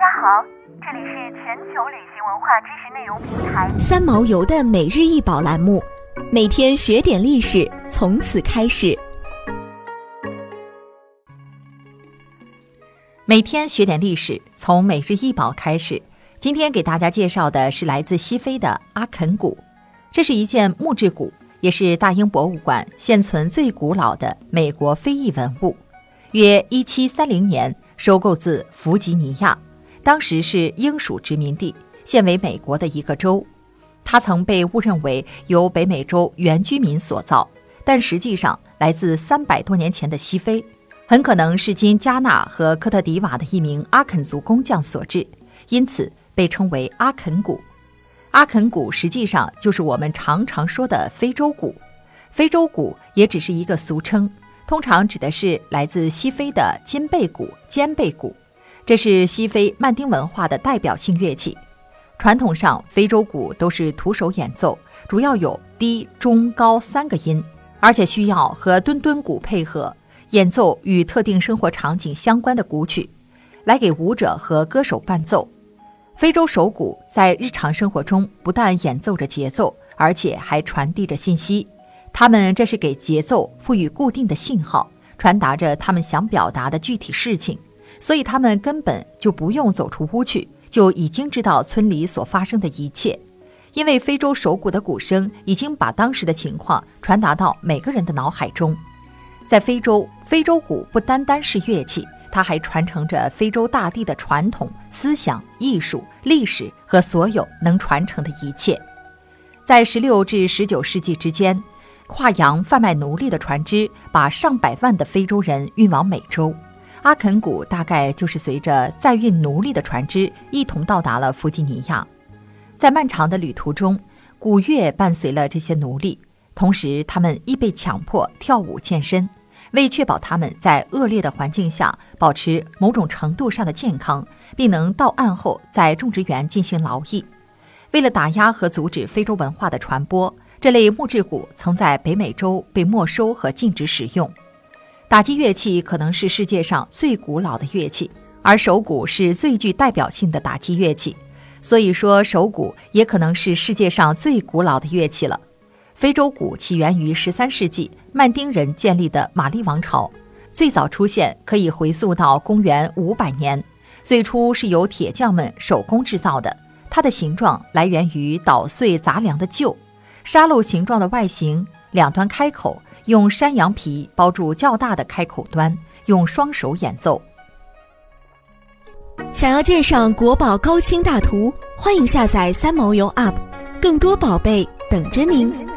家好，这里是全球旅行文化知识内容平台三毛游的每日一宝栏目，每天学点历史，从此开始。每天学点历史，从每日一宝开始。今天给大家介绍的是来自西非的阿肯鼓，这是一件木质鼓，也是大英博物馆现存最古老的美国非裔文物，约一七三零年收购自弗吉尼亚，当时是英属殖民地，现为美国的一个州。它曾被误认为由北美洲原居民所造，但实际上来自三百多年前的西非，很可能是今加纳和科特迪瓦的一名阿肯族工匠所制，因此。被称为阿肯鼓，阿肯鼓实际上就是我们常常说的非洲鼓。非洲鼓也只是一个俗称，通常指的是来自西非的金贝鼓、肩贝鼓。这是西非曼丁文化的代表性乐器。传统上，非洲鼓都是徒手演奏，主要有低、中、高三个音，而且需要和墩墩鼓配合演奏与特定生活场景相关的鼓曲，来给舞者和歌手伴奏。非洲手鼓在日常生活中不但演奏着节奏，而且还传递着信息。他们这是给节奏赋予固定的信号，传达着他们想表达的具体事情。所以他们根本就不用走出屋去，就已经知道村里所发生的一切，因为非洲手鼓的鼓声已经把当时的情况传达到每个人的脑海中。在非洲，非洲鼓不单单是乐器。它还传承着非洲大地的传统思想、艺术、历史和所有能传承的一切。在十六至十九世纪之间，跨洋贩卖奴隶的船只把上百万的非洲人运往美洲。阿肯古大概就是随着载运奴隶的船只一同到达了弗吉尼亚。在漫长的旅途中，古乐伴随了这些奴隶，同时他们亦被强迫跳舞健身。为确保他们在恶劣的环境下保持某种程度上的健康，并能到岸后在种植园进行劳役，为了打压和阻止非洲文化的传播，这类木质鼓曾在北美洲被没收和禁止使用。打击乐器可能是世界上最古老的乐器，而手鼓是最具代表性的打击乐器，所以说手鼓也可能是世界上最古老的乐器了。非洲鼓起源于十三世纪曼丁人建立的玛丽王朝，最早出现可以回溯到公元五百年。最初是由铁匠们手工制造的，它的形状来源于捣碎杂粮的臼，沙漏形状的外形，两端开口用山羊皮包住较大的开口端，用双手演奏。想要鉴赏国宝高清大图，欢迎下载三毛游 App，更多宝贝等着您。